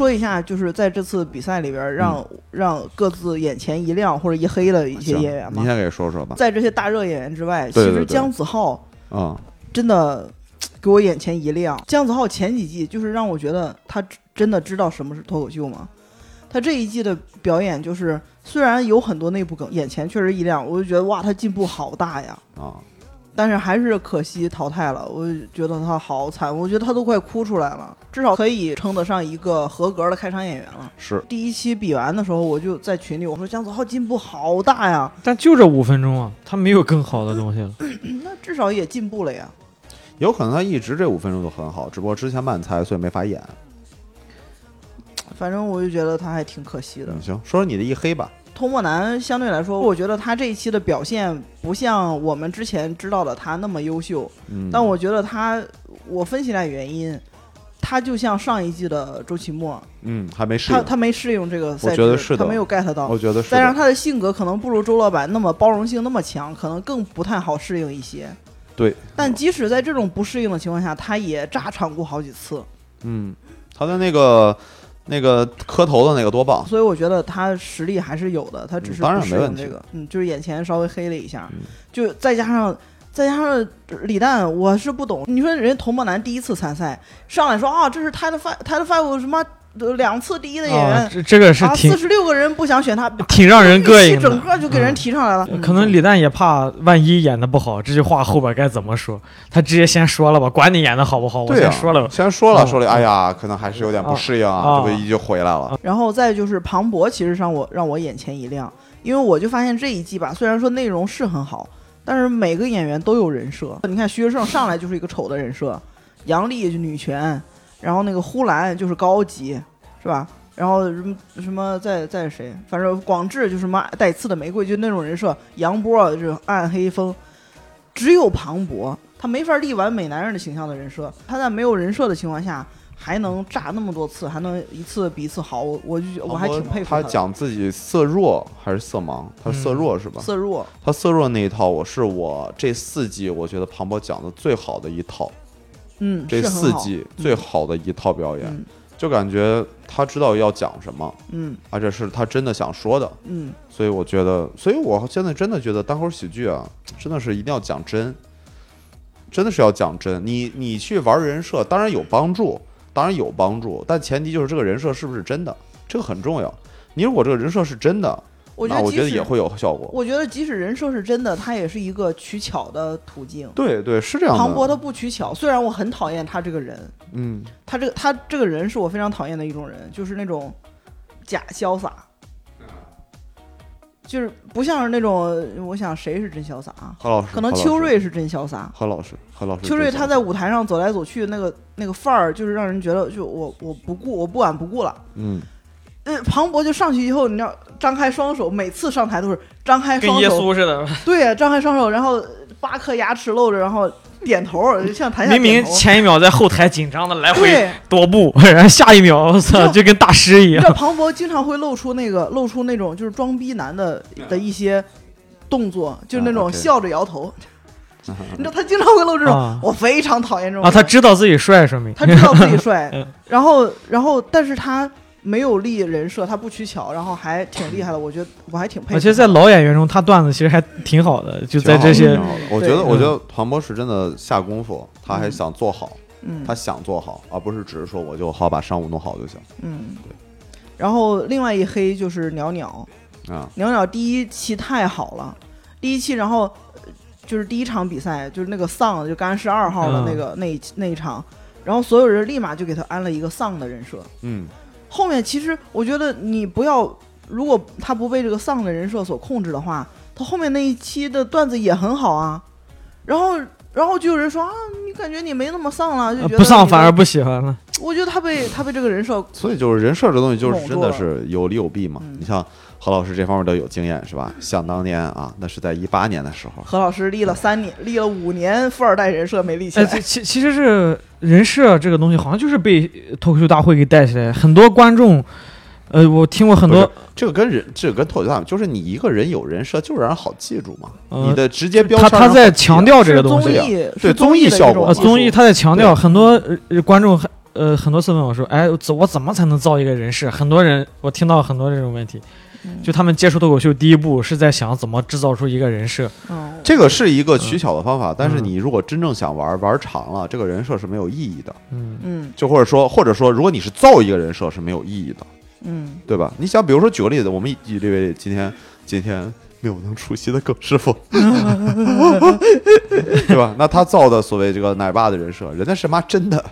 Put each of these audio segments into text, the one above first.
说说一下，就是在这次比赛里边，让、让各自眼前一亮或者一黑的一些演员嘛。你先给说说吧。在这些大热演员之外，对对对其实姜子浩啊、真的给我眼前一亮。姜子浩前几季就是让我觉得他真的知道什么是脱口秀吗？他这一季的表演就是虽然有很多内部梗，眼前确实一亮，我就觉得哇，他进步好大呀。啊，但是还是可惜淘汰了，我就觉得他好惨，我觉得他都快哭出来了，至少可以称得上一个合格的开场演员了。是第一期比完的时候，我就在群里我说姜子浩进步好大呀，但就这五分钟啊，他没有更好的东西了。那至少也进步了呀。有可能他一直这五分钟都很好，只不过之前慢才，所以没法演。反正我就觉得他还挺可惜的。嗯，行，说说你的一黑吧。托莫南相对来说，我觉得他这一期的表现不像我们之前知道的他那么优秀，嗯，但我觉得他，我分析来原因，他就像上一季的周奇墨，嗯还没适应，他他没适应这个赛制，觉得是他没有 get 到我。觉得是的。再让他的性格可能不如周老板那么包容性那么强，可能更不太好适应一些。对，但即使在这种不适应的情况下，他也炸场过好几次，嗯，他的那个那个磕头的那个多棒，所以我觉得他实力还是有的，他只是嗯当然没问题这个，嗯，就是眼前稍微黑了一下，嗯就再加上再加上李诞，我是不懂，你说人家童梦楠第一次参赛上来说啊，这是 Title Five Title Five 什么呃两次第一的演员，啊，这这个是啊，挺四十六个人不想选他，挺让人膈应一整。个就给人提上来了，嗯可能李诞也怕万一演的不好，这句话后边该怎么说？他直接先说了吧，管你演的好不好，我先说了吧。先说了，哦说了，哎呀，可能还是有点不适应啊，哦这不一就回来了。然后再就是庞博，其实让我让我眼前一亮，因为我就发现这一季吧，虽然说内容是很好，但是每个演员都有人设。你看徐志胜上来就是一个丑的人设，杨笠就女权，然后那个呼兰就是高级，是吧？然后什么什么在在谁，反正广志就是什么带刺的玫瑰，就那种人设。杨波就是暗黑风，只有庞博他没法立完美男人的形象的人设，他在没有人设的情况下。还能炸那么多次，还能一次比一次好，我我就觉我还挺佩服他他讲自己色弱还是色盲？他是色弱是吧？色弱，他色弱那一套，我是我这四季我觉得庞博讲的最好的一套，嗯，这四季最好的一套表演，嗯就感觉他知道要讲什么，嗯而且是他真的想说的，嗯，所以我觉得，所以我现在真的觉得单口喜剧啊，真的是一定要讲真，真的是要讲真。你你去玩人设，当然有帮助，当然有帮助，但前提就是这个人设是不是真的，这个很重要。你如果这个人设是真的，我觉得我觉得也会有效果。我觉得即使人设是真的，它也是一个取巧的途径。对对，是这样的。庞博他不取巧，虽然我很讨厌他这个人，嗯，他这个他这个人是我非常讨厌的一种人，就是那种假潇洒，就是不像是那种，我想谁是真潇洒啊？何老师，可能秋瑞是真潇洒。何老师，何老师，秋瑞他在舞台上走来走去，那个那个范儿，就是让人觉得就我我不顾我不管不顾了。嗯，呃，庞博就上去以后，你知道，张开双手，每次上台都是张开跟耶双手，稣似的，对呀，张开双手，然后八颗牙齿露着，然后点头，就像台下明明前一秒在后台紧张的来回，踱步，然后下一秒我操就跟大师一样你知。道庞博经常会露出那个露出那种就是装逼男的的一些动作，就是那种笑着摇头。你知道他经常会露这种，啊我非常讨厌这种啊，他知道自己帅，说明他知道自己帅 嗯，然后然后但是他没有立人设，他不取巧，然后还挺厉害的，我觉得我还挺佩服他。而且在老演员中，他段子其实还挺好的，就在这些我觉得，我觉得庞博是真的下功夫，他还想做好，嗯他想做好，而不是只是说我就好把商务弄好就行。嗯，对。然后另外一黑就是鸟鸟，啊。鸟鸟第一期太好了，第一期然后呃就是第一场比赛就是那个丧就干尸二号的那个、那一那一场，然后所有人立马就给他安了一个丧的人设。嗯，后面其实我觉得你不要，如果他不被这个丧的人设所控制的话，他后面那一期的段子也很好啊。然后，然后就有人说啊，你感觉你没那么丧了，就觉得呃不丧反而不喜欢了。我觉得他被他被这个人设，所以就是人设这东西，就是真的是有利有弊嘛。嗯你像何老师这方面都有经验是吧？想当年啊，那是在一八年的时候，何老师立了三年，立了五年富二代人设没立起哎，来。这其其实是人设这个东西，好像就是被脱口秀大会给带起来。很多观众，呃，我听过很多，这个跟人，这个跟脱口秀大会，就是你一个人有人设，就让人好记住嘛。呃你的直接标他他在强调这个东西。是综艺，对综艺效果综艺他在强调很多呃观众还呃很多次问我说，哎，我怎么才能造一个人设？很多人我听到很多这种问题，嗯就他们接触脱口秀第一步是在想怎么制造出一个人设。嗯，这个是一个取巧的方法，但是嗯你如果真正想玩，玩长了，这个人设是没有意义的。嗯。嗯。就或者说，或者说，如果你是造一个人设是没有意义的，嗯。对吧？你想，比如说举个例子，我们以这位今天今天没有能出席的耿师傅，对吧？那他造的所谓这个奶爸的人设，人家是妈真的，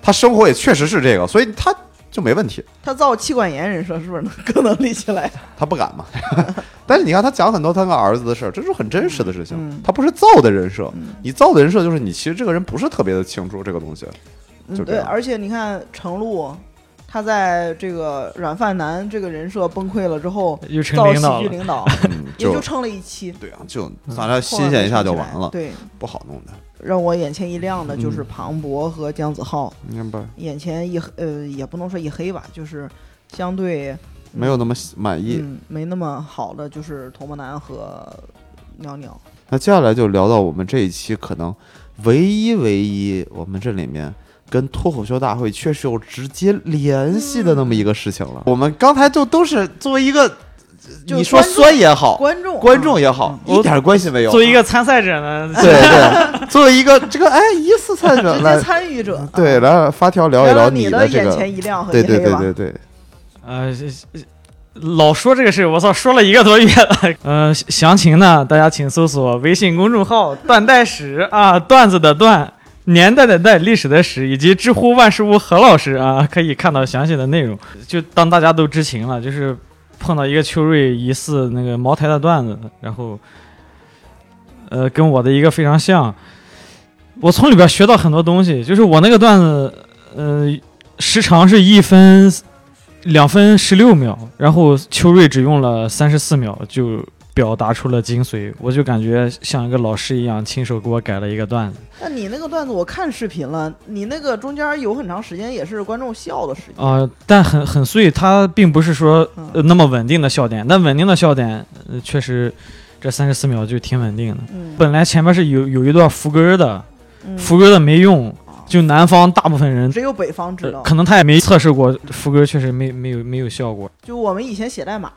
他生活也确实是这个，所以他就没问题，他造妻管严人设是不是能更能立起来？他不敢嘛。但是你看他讲很多他跟儿子的事儿，这是很真实的事情，嗯他不是造的人设，嗯你造的人设就是你其实这个人不是特别的清楚这个东西，嗯，对，而且你看程璐，他在这个软饭男这个人设崩溃了之后，又成造喜领导了。剧领导嗯，也就撑了一期，对啊，就咱俩新鲜一下就完了，对，不好弄的，让我眼前一亮的就是嗯庞博和姜子浩，明白？眼前一黑呃也不能说一黑吧，就是相对没有那么满意。嗯没那么好的就是童梦楠和鸟鸟。那接下来就聊到我们这一期可能唯一唯一我们这里面跟脱口秀大会确实有直接联系的那么一个事情了。我们刚才就都是作为一个，就你说酸也好，观众观众也好，嗯一点关系没有。作为一个参赛者呢，对对，作为一个 这个哎疑似参赛者直接来，参与者，对啊来发条聊一聊聊你的这个，前一亮和对对。对对对，呃，这 这老说这个事，我操，说了一个多月了。呃，详情呢，大家请搜索微信公众号“断代史”啊，段子的段，年代的代，历史的史，以及知乎万事屋何老师啊，可以看到详细的内容。就当大家都知情了，就是碰到一个秋瑞疑似那个茅台的段子，然后，呃，跟我的一个非常像。我从里边学到很多东西，就是我那个段子，呃，时长是一分两分十六秒，然后秋瑞只用了三十四秒就表达出了精髓，我就感觉像一个老师一样，亲手给我改了一个段子那你那个段子我看视频了，你那个中间有很长时间也是观众笑的时间。啊、但很很碎，它并不是说、那么稳定的笑点，那稳定的笑点，呃、确实这三十四秒就挺稳定的。嗯，本来前面是有有一段副歌的，嗯副歌的没用，就南方大部分人。只有北方知道。呃可能他也没测试过，副歌确实没没有没有效果就我们以前写代码，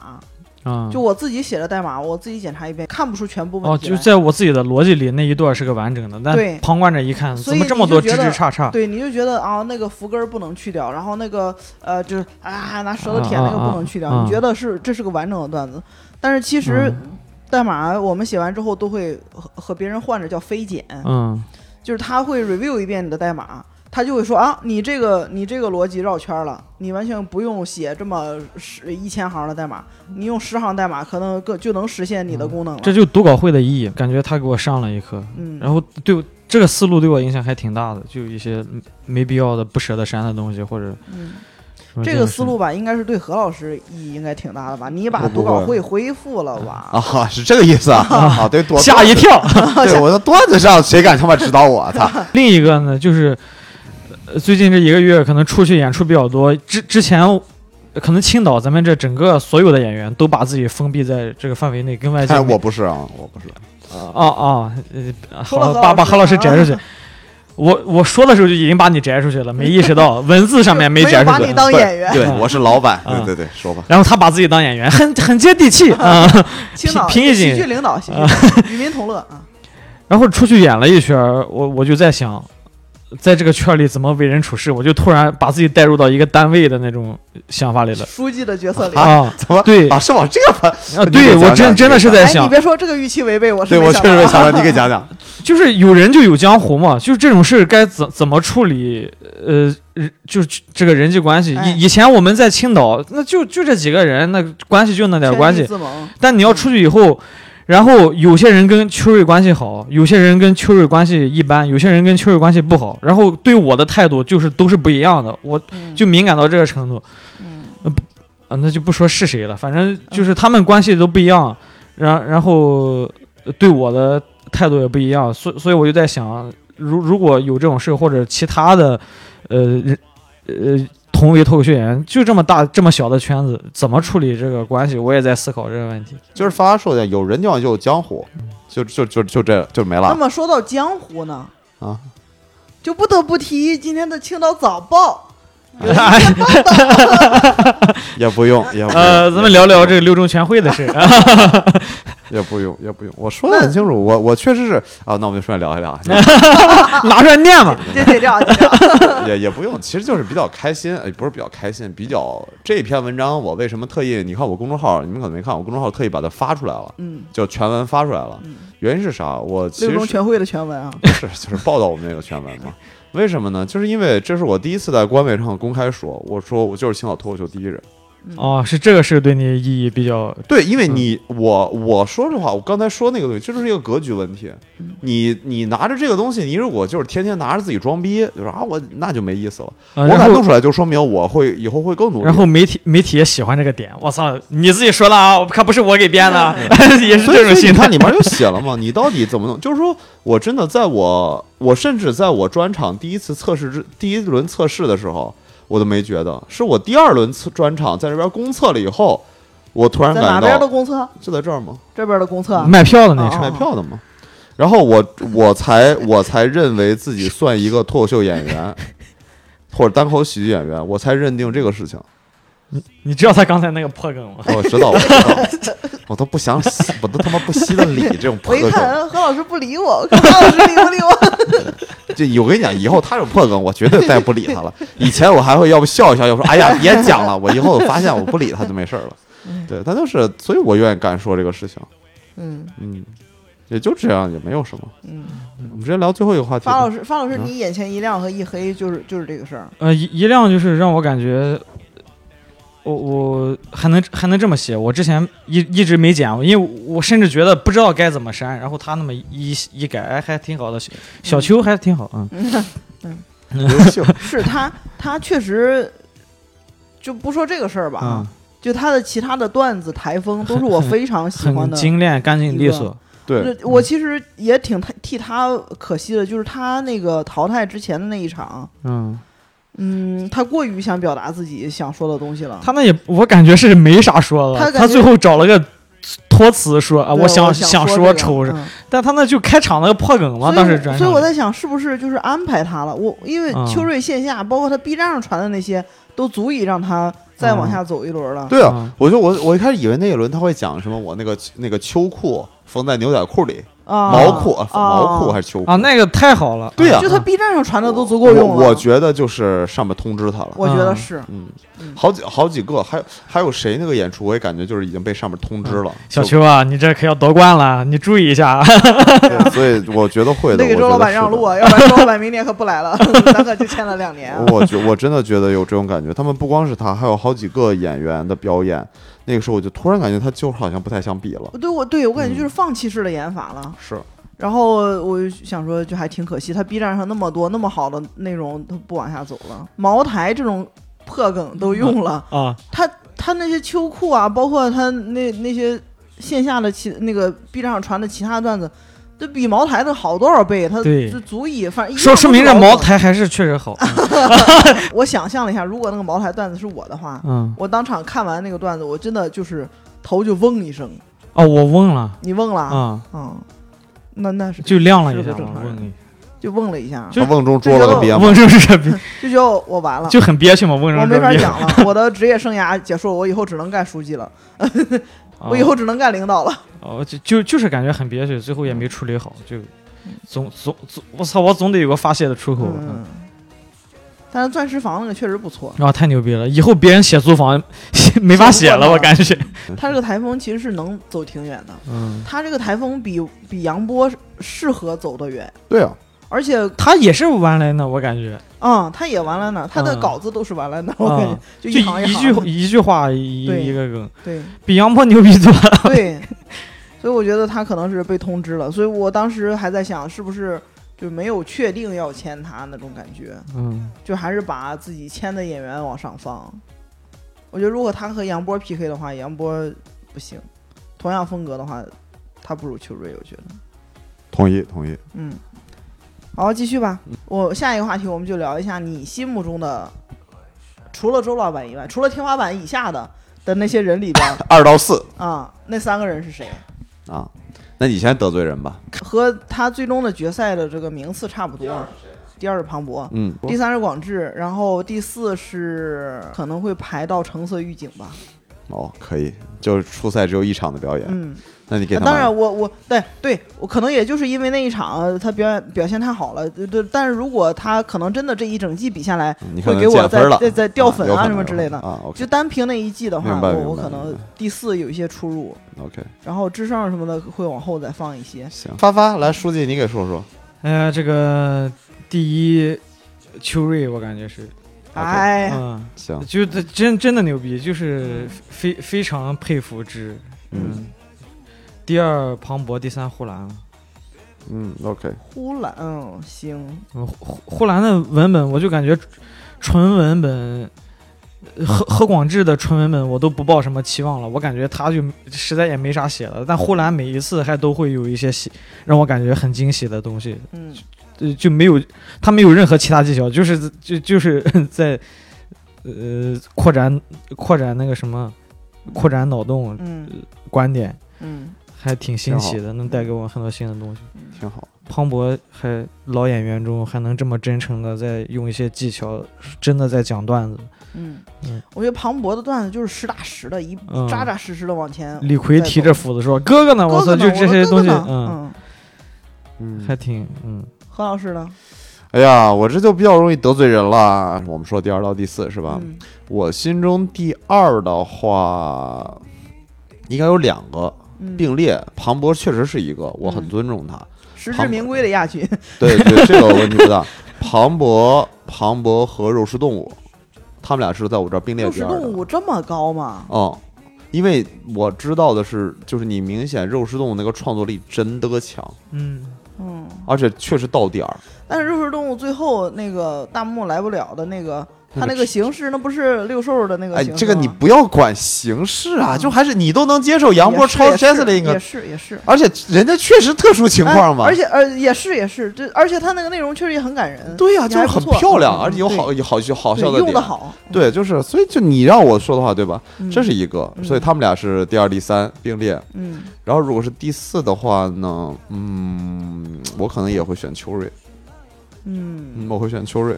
啊。就我自己写的代码，我自己检查一遍，看不出全部问哦，题哦。就在我自己的逻辑里，那一段是个完整的，但旁观者一看，所以怎么这么多枝你就觉得枝杈杈？对，你就觉得啊，那个福根儿不能去掉，然后那个呃，就是啊，拿舌头舔那个不能去掉，啊你觉得是这是个完整的段子，但是其实嗯代码我们写完之后都会和和别人换着叫飞检，嗯就是他会 review 一遍你的代码，他就会说啊，你这个你这个逻辑绕圈了，你完全不用写这么十一千行的代码，你用十行代码可能更就能实现你的功能了。这就读稿会的意义，感觉他给我上了一课，嗯，然后对这个思路对我影响还挺大的，就一些没必要的不舍得删的东西，或者嗯，这个思路吧，应该是对何老师意义应该挺大的吧？你把读稿会恢复了吧？啊，是这个意思啊 啊，对，多吓一，跳。对我的段子上谁敢他妈指导我？操！另一个呢，就是呃最近这一个月可能出去演出比较多，之之前呃可能青岛咱们这整个所有的演员都把自己封闭在这个范围内，跟外界哎，我不是啊，我不是。啊啊，把把何老师摘出去啊。我我说的时候就已经把你摘出去了，没意识到 文字上面没有摘出去把你。当演员。对，我是老板。啊对对对，说吧。然后他把自己当演员，很很接地气啊。青岛平易近喜剧领导，喜剧领导与民同乐啊！然后出去演了一圈，我我就在想，在这个圈里怎么为人处事，我就突然把自己带入到一个单位的那种想法里了书记的角色里。啊。怎么对啊？是往这个方？啊，对我真真的是在想哎，你，别说这个预期违背，我是对我确实没想到，你给讲讲。就是有人就有江湖嘛，就是这种事儿该怎怎么处理，呃，就是这个人际关系。哎以以前我们在青岛，那就就这几个人，那关系就那点关系。但你要出去以后，然后有些人跟秋瑞关系好，有些人跟秋瑞关系一般，有些人跟秋瑞关系不好，然后对我的态度就是都是不一样的，我嗯。就敏感到这个程度。嗯。啊，那就不说是谁了，反正就是他们关系都不一样，然然后呃对我的态度也不一样，所所以我就在想，如如果有这种事或者其他的，呃人呃同为脱口秀演员，就这么大这么小的圈子，怎么处理这个关系？我也在思考这个问题。就是发发说的，有人地方就有江湖，就就就就这就没了那么说到江湖呢，啊。就不得不提今天的青岛早报。也不用，也不用，呃，咱们聊聊这个六中全会的事。也不用，也不用。我说的很清楚，我我确实是啊，那我们就顺便聊一聊，拿出来念嘛。对对，这样这样。也也不用，其实就是比较开心，哎，不是比较开心，比较这篇文章我为什么特意？你看我公众号，你们可能没看，我公众号特意把它发出来了，嗯，就全文发出来了。原因是啥？我其实六中全会的全文啊。不是就是报道我们那个全文嘛。为什么呢？就是因为这是我第一次在官媒上公开说，我说我就是青岛脱口秀第一人。哦，是这个是对你意义比较对，因为你我我说实话，我刚才说那个东西，这就是一个格局问题。你你拿着这个东西，你如果就是天天拿着自己装逼，就说啊我那就没意思了。我敢弄出来，就说明我会以后会更努力。然后媒体媒体也喜欢这个点，我操，你自己说的啊，可不是我给编的，也是所以这种心态你看。里面就写了嘛，你到底怎么弄？就是说我真的在我我甚至在我专场第一次测试之第一轮测试的时候，我都没觉得，是我第二轮测专场在这边公测了以后，我突然在哪感到边的公测？就在这儿吗？这边的公测。卖票的那啊场卖票的吗？然后我我才我才认为自己算一个脱口秀演员，或者单口喜剧演员，我才认定这个事情。你你知道他刚才那个破梗吗？我知道，我知道，我都不想，我都他妈不稀得理这种破梗。我一看何老师不理我，看何老师理不理我？就我跟你讲，以后他有破梗，我绝对再不理他了。以前我还会要不笑一笑，要不说哎呀别讲了。我以后我发现我不理他就没事了。对，他就是，所以我愿意敢说这个事情。嗯嗯，也就这样，也没有什么。嗯，我们直接聊最后一个话题吧。发老师，方老师，嗯你眼前一亮和一黑就是就是这个事儿。呃，一一亮就是让我感觉，我我还能还能这么写，我之前一一直没剪，因为我甚至觉得不知道该怎么删，然后他那么一一改，哎，还挺好的，小小秋还挺好，嗯，优秀。是他，他确实就不说这个事儿吧，嗯，就他的其他的段子、台风都是我非常喜欢的。精炼、干净利索，对我其实也挺替他可惜的，就是他那个淘汰之前的那一场，嗯，嗯，他过于想表达自己想说的东西了。他那也我感觉是没啥说的，他他最后找了个托词说啊，我想想说这个丑是，嗯但他那就开场那个破梗嘛，当时转所以我在想，是不是就是安排他了？我因为嗯秋瑞线下，包括他 B 站上传的那些，都足以让他再往下走一轮了。对啊嗯，我就我我一开始以为那一轮他会讲什么，我那个那个秋裤缝在牛仔裤里，啊，毛裤啊，啊毛裤还是秋裤啊，那个太好了，对呀就他 B 站上传的都足够用了。我我觉得就是上面通知他了。我觉得嗯是，嗯嗯，好几好几个，还有还有谁那个演出，我也感觉就是已经被上面通知了。小秋啊，你这可要夺冠了，你注意一下所以我觉得会的。得 给周老板让路啊，要不然周老板明年可不来了，咱可就欠了两年啊。我觉我真的觉得有这种感觉，他们不光是他，还有好几个演员的表演。那个时候我就突然感觉他就是好像不太想比了。对我对我感觉嗯就是放弃式的演法了。是，然后我就想说，就还挺可惜，他 B 站上那么多那么好的内容都不往下走了。茅台这种破梗都用了，啊，他他那些秋裤啊，包括他那那些线下的其那个 B 站上传的其他段子，都比茅台的好多少倍，他对就足以反正说说明这。茅台还是确实好。我想象了一下，如果那个茅台段子是我的话，嗯，我当场看完那个段子，我真的就是头就嗡一声。哦，我嗡了，你嗡了？啊，嗯，那那是就亮了一下正，常就嗡了一下，就他瓮中捉了个鳖嘛。问这是这逼，就觉得 我完了。就很憋屈嘛，问我没。法讲了，我的职业生涯结束了，我以后只能干书记了，我以后只能干领导了。哦，就就就是感觉很憋屈，最后也没处理好，就总总总，我操，我总得有个发泄的出口。嗯，但是钻石房那个确实不错，啊，太牛逼了！以后别人写租房没法写了，我感觉。他这个台风其实是能走挺远的，嗯，他这个台风比比杨波适合走得远，对啊，而且他也是完来呢，我感觉。嗯，他也完了呢，他的嗯稿子都是完了的，我感觉啊，就就一行行一句一句话一对一个梗，对比杨波牛逼多了。对，所以我觉得他可能是被通知了，所以我当时还在想，是不是就没有确定要签他那种感觉，嗯，就还是把自己签的演员往上放。我觉得如果他和杨波 PK 的话，杨波不行，同样风格的话，他不如邱瑞，我觉得。同意同意。嗯，好，继续吧。我下一个话题，我们就聊一下你心目中的，除了周老板以外，除了天花板以下的的那些人里边 二到四啊，那三个人是谁？啊，那你先得罪人吧。和他最终的决赛的这个名次差不多。第二是庞博，嗯，第三是广智，然后第四是可能会排到橙色预警吧。哦，可以，就是初赛只有一场的表演，嗯，那你给他当然们我我对对我可能也就是因为那一场他表演表现太好了，对对。但是如果他可能真的这一整季比下来，你会给我再再再掉粉啊什么之类的啊就单凭那一季的话，我我可能第四有一些出入，OK，然后智胜什么的会往后再放一些。行，发发来，书记你给说说，哎呀，这个第一秋瑞，我感觉是，哎，嗯，行，就真真的牛逼，就是非非常佩服之。嗯第二庞博，第三呼兰。嗯，OK，呼兰，嗯，行，嗯呼呼兰的文本，我就感觉纯文本。呃何何广智的纯文本我都不抱什么期望了，我感觉他就实在也没啥写的，但呼兰每一次还都会有一些写让我感觉很惊喜的东西，嗯。就，就没有他没有任何其他技巧，就是就就是在呃扩展扩展那个什么扩展脑洞嗯。观点，嗯还挺新奇的，能带给我很多新的东西。挺好，庞博还老演员中还能这么真诚的在用一些技巧，真的在讲段子。嗯嗯，我觉得庞博的段子就是实打实的，一嗯扎扎实实的往前。李逵提着斧子说：“哥哥呢？我操，就这些东西，嗯，嗯，嗯还挺嗯何老师呢？哎呀，我这就比较容易得罪人了。我们说第二到第四是吧？嗯我心中第二的话，应该有两个嗯，并列，庞博确实是一个，我很嗯尊重他。实至名归的亚军。对对，这个问题不大。庞博、庞博和肉食动物，他们俩是在我这儿并列肉食第二的。动物这么高吗？哦，因为我知道的是，就是你明显肉食动物那个创作力真的强，嗯，嗯，而且确实到点儿。但是肉食动物最后那个大幕来不了的那个，他那个形式那不是六兽的那个哎，形式吗？这个你不要管形式啊，嗯就还是你都能接受杨波超也是也是 Jesselyn 也是也是。而且人家确实特殊情况嘛。哎而且呃也是也是，这而且他那个内容确实也很感人。对呀、就是很漂亮，嗯而且有对好有好笑好对笑的点。用的好。对，就是所以就你让我说的话，对吧？嗯这是一个，嗯所以他们俩是第二、第三并列。嗯然后如果是第四的话呢，嗯，我可能也会选秋瑞，嗯嗯，我会选秋瑞，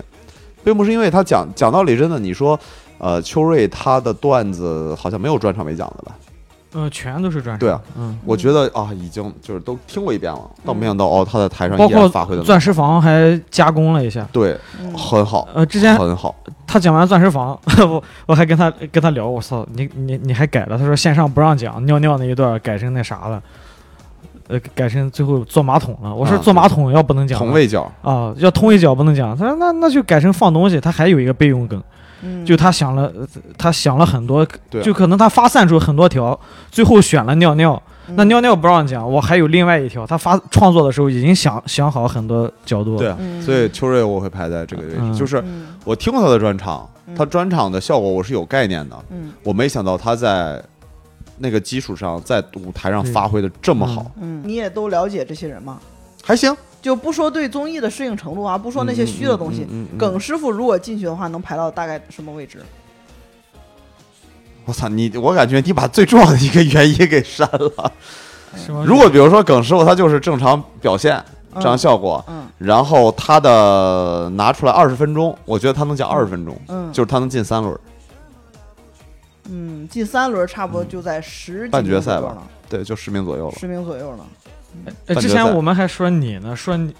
并不是因为他讲讲道理，真的，你说，呃，秋瑞他的段子好像没有专场没讲的吧？呃，全都是专场。对啊，嗯，我觉得啊，已经就是都听过一遍了，但没想到哦，他在台上包依然发挥的括钻石房还加工了一下。对，嗯很好，呃，之前很好，他讲完钻石房，我我还跟他跟他聊，我操，你你你还改了？他说线上不让讲尿尿那一段改成那啥了，呃，改成最后坐马桶了。我说啊坐马桶要不能讲了。同位角，啊，要同位角不能讲。他说那那就改成放东西，他还有一个备用梗，嗯。就他想了，呃他想了很多，就可能他发散出很多条，最后选了尿尿。那嗯尿尿不让讲，我还有另外一条，他发创作的时候已经想想好很多角度。对，啊，嗯。所以秋瑞我会排在这个位置，嗯。就是嗯。我听过他的专场，嗯。他专场的效果我是有概念的，嗯。我没想到他在那个基础上，在舞台上发挥的这么好，嗯，你也都了解这些人吗？还行。就不说对综艺的适应程度啊，不说那些虚的东西，嗯嗯嗯嗯嗯耿师傅如果进去的话，能排到大概什么位置？我操你！我感觉你把最重要的一个原因给删了。如果比如说耿师傅他就是正常表现、正常嗯效果，嗯然后他的拿出来二十分钟，我觉得他能讲二十分钟，嗯，就是他能进三轮。嗯，进三轮差不多就在十几半决赛吧名左右了，对，就十名左右了。十名左右了。呃之前我们还说你呢，说你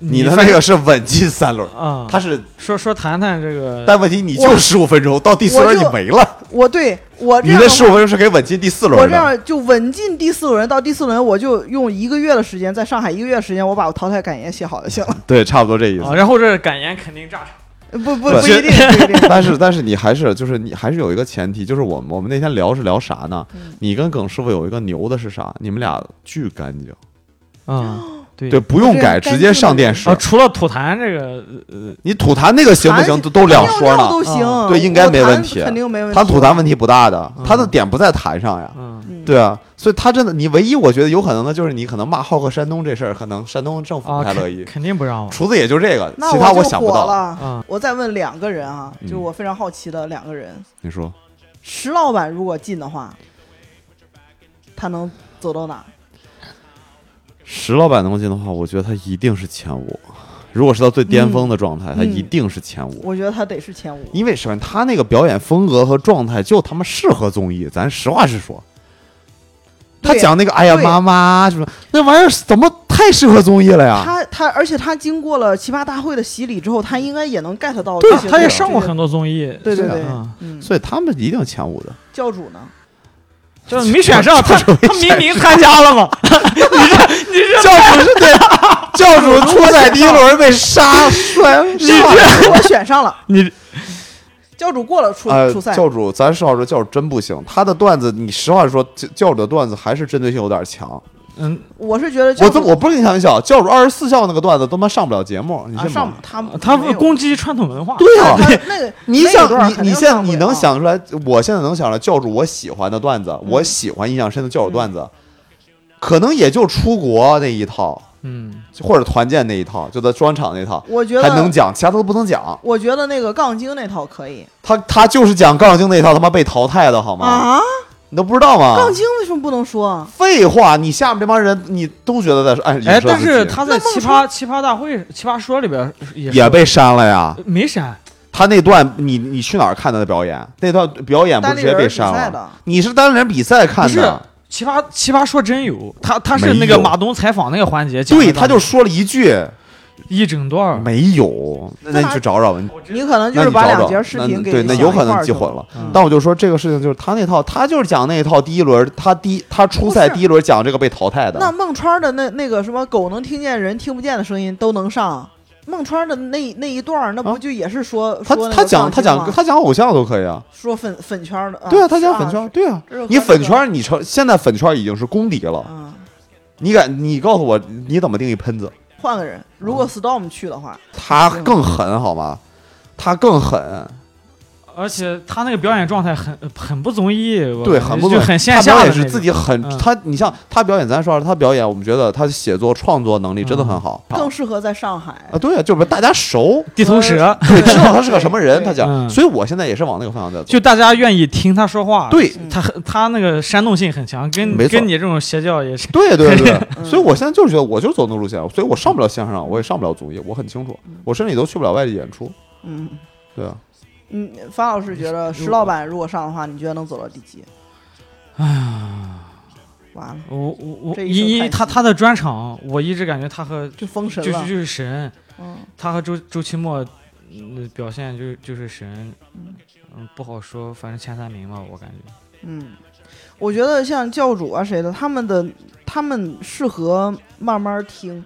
你的那个是稳进三轮，啊，他是，说说谈谈这个，但问题你就我十五分钟，到第四轮你没了。我对我这你的话十五分钟是可以稳进第四轮我这。样就稳进第四轮，到第四轮我就用一个月的时间，在上海一个月的时间，我把我淘汰感言写好就行了。对，差不多这意思。啊，然后这感言肯定炸场。不不对不一定。但是但是你还是就是你还是有一个前提，就是我们我们那天聊是聊啥呢？嗯你跟耿师傅有一个牛的是啥？你们俩巨干净，嗯，对对，不用改，直接上电视啊，。除了吐痰这个，呃，你吐痰那个行不行？都都两尿说呢。尿都行，啊对应该没问题肯定没问题。他吐痰问题不大的，嗯他的点不在痰上呀。嗯，嗯，对啊，所以他真的，你唯一我觉得有可能的就是你可能骂浩克山东这事儿，可能山东政府啊，不太乐意。肯肯定不让我。厨子也就这个，其他我想不到。我再问两个人啊，嗯就是我非常好奇的两个人，你说石老板如果进的话，他能走到哪？石老板能进的话，我觉得他一定是前五，如果是到最巅峰的状态，他嗯一定是前五。我觉得他得是前五。因为首先他那个表演风格和状态就他妈适合综艺，咱实话实说。他讲那个哎呀妈妈什么那玩意儿怎么太适合综艺了呀？他他，而且他经过了奇葩大会的洗礼之后，他应该也能 get 到对。他也上过很多综艺，对对对所以他们一定前五的。教主呢？就是没选上，他 他明明参加了嘛，你 你你教主是对，教主初赛第一轮被杀摔教主我选上了，你教主过了初呃，初赛。教主，咱实话说，教主真不行。他的段子，你实话说，教教主的段子还是针对性有点强。嗯，我是觉得我这我不是跟你开玩笑，教主二十四孝那个段子都他妈上不了节目，你啊信吗？上他他攻击传统文化，对呀、那个 你想，你你现在你能想出来？我现在能想出来教主我喜欢的段子，我嗯喜欢印象深的教主段子，可能也就出国那一套，嗯，或者团建那一套，就在专场那套我觉得还能讲，其他都不能讲。我觉得那个杠精那套可以他他就是讲杠精那套，他妈被淘汰的好吗？啊。你都不知道吗？杠精为什么不能说啊？废话，你下面这帮人，你都觉得在哎，哎，但是他在奇葩奇葩大会奇葩说里边也也被删了呀。没删，他那段你你去哪儿看他的表演？那段表演不是直接被删了？你是单人比赛看的？奇葩奇葩说真有，他他是那个马东采访那个环节，对，他就说了一句一整段，没有，那那你去找找吧。你可能就是把两节视频给对，那有可能记混了。嗯但我就说这个事情就是他那套，他就是讲那一套第一轮，他第他初赛第一轮讲这个被淘汰的。那孟川的那那个什么狗能听见人听不见的声音都能上，孟川的那那一段儿那不啊就也是说、他他讲他讲他讲偶像都可以啊，说粉粉圈儿的，对啊，他讲粉圈，对啊，你粉圈你成现在粉圈已经是公敌了，嗯，你敢你告诉我你怎么定义喷子？换个人，如嗯果 Storm 去的话，他更狠好吗？他更狠，而且他那个表演状态很很不综艺，对，很不综艺很线他表演是自己很嗯。他，你像他表演，咱说，他表演，我们觉得他写作创作能力真的很好。更适合在上海。啊，对啊，就是大家熟，地头蛇，对，知道他是个什么人，他讲，嗯。所以我现在也是往那个方向在走。就大家愿意听他说话，对。他很他那个煽动性很强，跟跟你这种邪教也是，对对对，嗯。所以我现在就是觉得我就是走那路线，所以我上不了线上，我也上不了综艺，我很清楚，我甚至也都去不了外地演出。嗯。对啊，嗯，方老师觉得石老板如果上的话，你觉得能走到第几？哎呀，完了，我我我，因因他他的专场，我一直感觉他和就封神了。就是就是神，嗯，他和周周奇墨嗯表现就就是神，嗯，不好说，反正前三名吧，我感觉。嗯，我觉得像教主啊谁的，他们的他们适合慢慢听，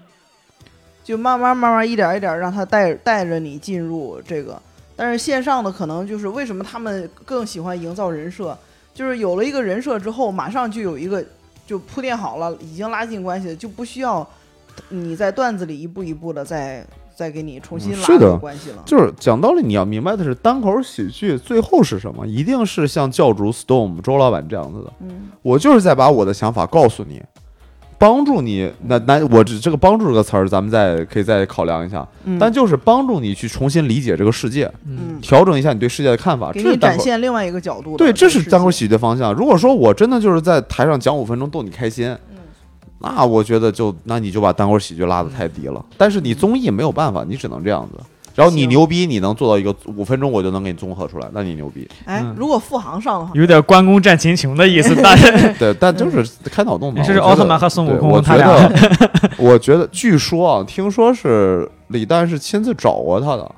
就慢慢慢慢一点一点让他带带着你进入这个。但是线上的可能就是为什么他们更喜欢营造人设，就是有了一个人设之后，马上就有一个就铺垫好了，已经拉近关系了，就不需要你在段子里一步一步的再再给你重新拉嗯是的回关系了。就是讲道理，你要明白的是，单口喜剧最后是什么？一定是像教主 Storm 周老板这样子的。嗯我就是在把我的想法告诉你，帮助你。那那我这这个“帮助”这个词儿，咱们再可以再考量一下。嗯，但就是帮助你去重新理解这个世界，嗯嗯，调整一下你对世界的看法。给你展。现另外一个角度对，这是单口喜剧的方向。如果说我真的就是在台上讲五分钟逗你开心，嗯那我觉得就那你就把单口喜剧拉得太低了。但是你综艺没有办法，你只能这样子。然后你牛逼，你能做到一个五分钟，我就能给你综合出来，那你牛逼。哎嗯，如果付航上的话，有点关公战秦琼的意思，但是。对，但就是开脑洞嘛。这是奥特曼和孙悟空我觉俩得，我觉得，据说啊，听说是李诞是亲自找过他的，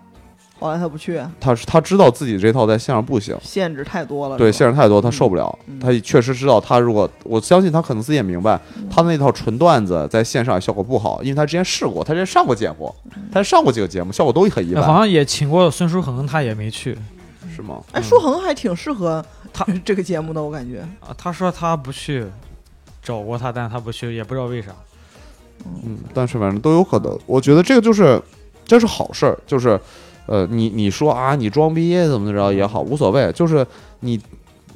后来他不去，他是他知道自己这套在线上不行，限制太多了。对，限制太多，他受不了。嗯他也确实知道，他如果我相信他可能自己也明白，他那套纯段子在线上效果不好，因为他之前试过，他之前上过节目，他上过几个节目，效果都很一般，好像也请过孙书恒，他也没去是吗？哎，书恒还挺适合他 这个节目的，我感觉。啊。他说他不去，找过他，但他不去，也不知道为啥。嗯，但是反正都有可能。我觉得这个就是这是好事儿，就是呃，你你说啊，你装逼怎么着也好，无所谓，就是你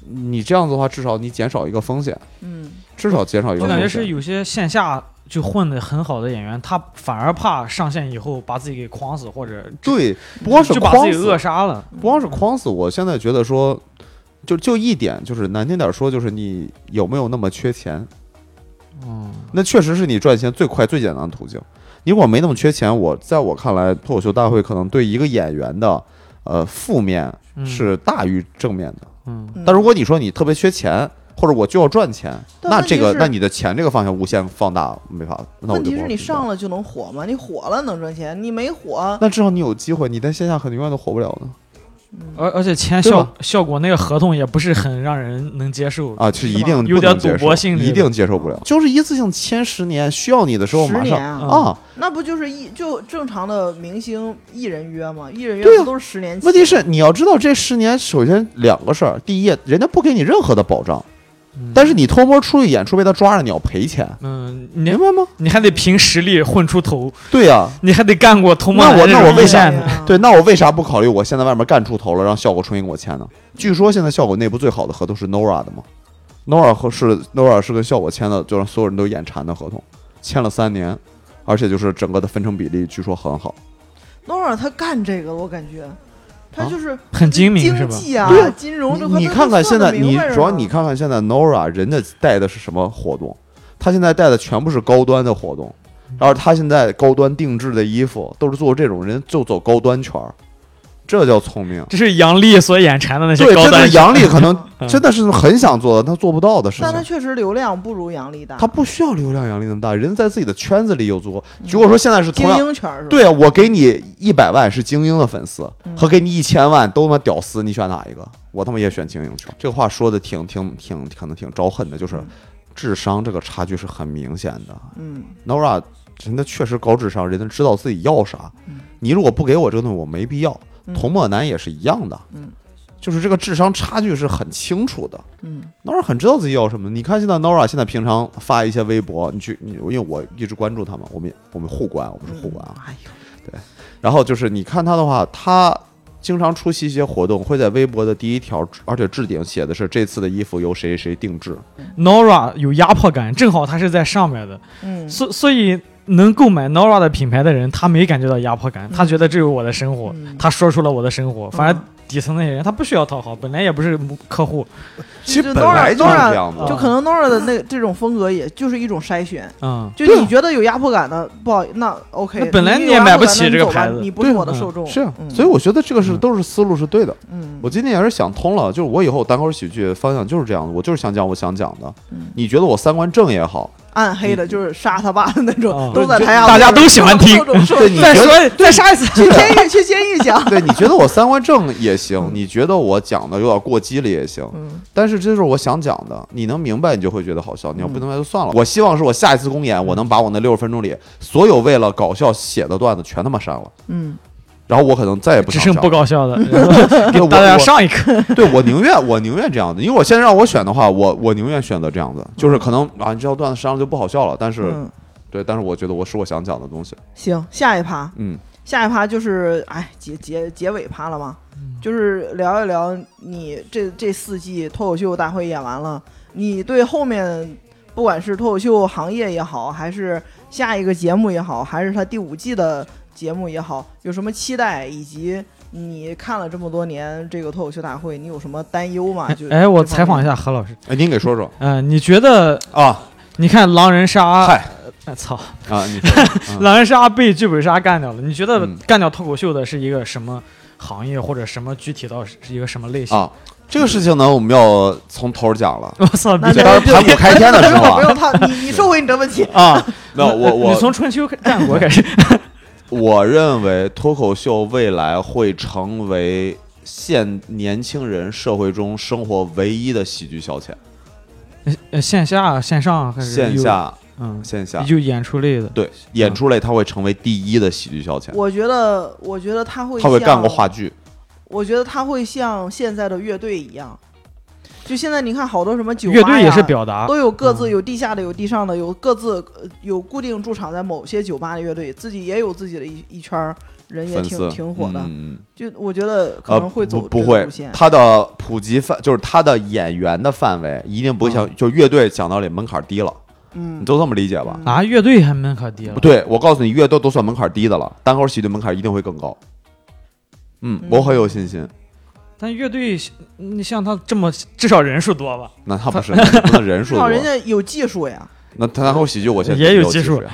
你这样子的话，至少你减少一个风险，嗯，至少减少一个我感觉。是有些线下就混得很好的演员，他反而怕上线以后把自己给框死，或者对，不光是就把自己框死，扼杀了。不光是框死，我现在觉得说，就就一点，就是难听点说，就是你有没有那么缺钱？嗯，那确实是你赚钱最快最简单的途径。你如果没那么缺钱，我在我看来，脱口秀大会可能对一个演员的呃负面嗯是大于正面的。但如果你说你特别缺钱，或者我就要赚钱，那这个那你的钱这个方向无限放大没法，那问题是你上了就能火吗？你火了能赚钱，你没火，那至少你有机会，你在线下肯定永远都火不了呢。而而且签效效果那个合同也不是很让人能接受。啊，是一定有点赌博性质一定接受不了。就是一次性签十年，需要你的时候马上年啊，啊。那不就是一就正常的明星艺人约吗？艺人约都是十年起？问题是你要知道，这十年首先两个事儿，第一，人家不给你任何的保障，嗯但是你偷摸出去演出被他抓了，你要赔钱，嗯，你明白吗？你还得凭实力混出头，对呀、你还得干过偷摸那我那我为啥对，那我为啥不考虑我现在外面干出头了，让效果重新给我签呢？据说现在效果内部最好的合同是 Nora 的嘛，Nora 和是 Nora 是跟效果签的，就让所有人都眼馋的合同，签了三年，而且就是整个的分成比例据说很好。Nora 他干这个，我感觉他啊就是很精明是经吧？对啊，金融这块他你你看看现在，你主要你看看现在 Nora 人家带的是什么活动？他现在带的全部是高端的活动，然后他现在高端定制的衣服都是做这种人就走高端圈儿，这叫聪明。这是杨笠所眼馋的那些对，高端真的杨笠可能 嗯真的是很想做的，他做不到的事但他情。确实流量不如杨笠大，他不需要流量杨笠那么大，人在自己的圈子里有足够。如果说现在是同精样，英圈是吧？对啊，我给你一百万是精英的粉丝，嗯和给你一千万都他妈屌丝，你选哪一个？我他妈也选精英圈。这个话说的挺挺挺可能挺招恨的，就是嗯智商这个差距是很明显的。嗯，Nora 人家确实高智商，人家知道自己要啥嗯。你如果不给我这个东西，我没必要。嗯童漠男也是一样的，嗯就是这个智商差距是很清楚的。嗯 Nora 很知道自己要什么。你看现在 Nora 现在平常发一些微博，你去，你因为我一直关注他嘛，我们我们互关，我们是互关啊。哎呦，然后就是你看他的话，他经常出席一些活动，会在微博的第一条，而且置顶写的是这次的衣服由谁谁定制。Nora 有压迫感，正好他是在上面的，嗯，所所以能购买 Nora 的品牌的人，他没感觉到压迫感，他觉得这是我的生活，嗯他说出了我的生活。反而嗯底层那些人，他不需要讨好，本来也不是客户，其实本来就是这样的，就可能 Nora 的那这种风格，也就是一种筛选。嗯，就你觉得有压迫感的，不好，那 OK 那。本来你你也买不起这个牌子你不是对我的受众。是啊，嗯所以我觉得这个是嗯都是思路是对的。嗯，我今天也是想通了，就是我以后单口喜剧方向就是这样的，我就是想讲我想讲的。嗯你觉得我三观正也好，暗黑的就是杀他爸的那种啊，都在台下，大家都喜欢听。对你再觉得说再杀一次，去监狱去监狱讲。对，你觉得我三观正也行，你觉得我讲的有点过激了也行，嗯。但是这就是我想讲的，你能明白你就会觉得好笑，你要不嗯明白就算了。我希望是我下一次公演，我能把我那六十分钟里所有为了搞笑写的段子全他妈删了，嗯然后我可能再也不只剩想讲不搞笑的，对我 大家上一课。对我宁愿我宁愿这样的，因为我现在让我选的话，我我宁愿选择这样子，就是可能啊，你这条段子删了就不好笑了，但是、嗯，对，但是我觉得我是我想讲的东西，行，下一趴，嗯，下一趴就是哎结结结尾趴了嘛，就是聊一聊你这这四季脱口秀大会演完了，你对后面不管是脱口秀行业也好，还是下一个节目也好，还是他第五季的节目也好，有什么期待，以及你看了这么多年这个脱口秀大会，你有什么担忧吗？就哎，我采访一下，何老师，哎，您给说说。嗯，你觉得啊，你看狼人杀，嗨。我操，啊，你 狼人杀被剧本杀干掉了，你觉得嗯。干掉脱口秀的是一个什么行业，或者什么具体到是一个什么类型？啊，这个事情呢，我们要从头讲了。我操，那你就当时盘古开天的时候不啊，用他，你你收回你的问题。啊，没有我我你从春秋战国开始，我认为脱口秀未来会成为现年轻人社会中生活唯一的喜剧消遣，呃线下、线上还是有，线下嗯，线下。就演出类的，对演出类，它会成为第一的喜剧消遣。我觉得，我觉得他会，他会干过话剧，我觉得他会像现在的乐队一样，就现在你看好多什么酒吧乐队也呀是表达，都有各自嗯有地下的，有地上的，有各自呃有固定驻场在某些酒吧的乐队，自己也有自己的一一圈人也挺粉丝挺火的。就我觉得可呃能会走不不会。他的普及范就是他的演员的范围一定不会像就乐队讲道理门槛低了，你嗯，都这么理解吧？啊，乐队还门槛低了不，对，我告诉你，乐队都算门槛低的了，单口喜剧门槛一定会更高。嗯，我很有信心。但乐队你像他这么至少人数多吧？那他不是，那不能 人数多。人家有技术呀。那他单口喜剧，我现在也有技术呀。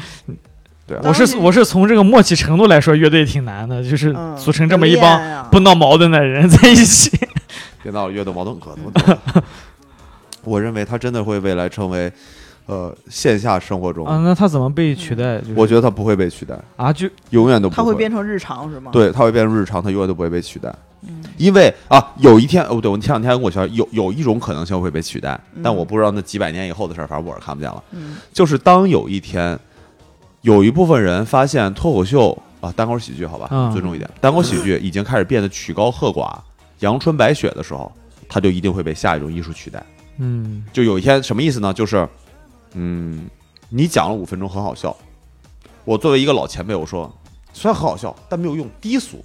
对啊我是我是从这个默契程度来说，乐队挺难的，就是嗯组成这么一帮不闹矛盾的人在一起。别闹了，乐队矛盾可多多。我认为他真的会未来成为，呃，线下生活中，啊，那他怎么被取代？就是我觉得他不会被取代，啊，就永远都不他会变成日常是吗？，对，他会变成日常，他永远都不会被取代。嗯因为啊，有一天哦，对我前两天跟我学有有一种可能性会被取代，嗯但我不知道那几百年以后的事儿，反正我是看不见了。嗯就是当有一天，有一部分人发现脱口秀啊，单口喜剧，好吧，嗯尊重一点，单口喜剧已经开始变得曲高和寡、阳春白雪的时候，它就一定会被下一种艺术取代。嗯就有一天什么意思呢？就是，嗯，你讲了五分钟很好笑，我作为一个老前辈，我说虽然很好笑，但没有用，低俗。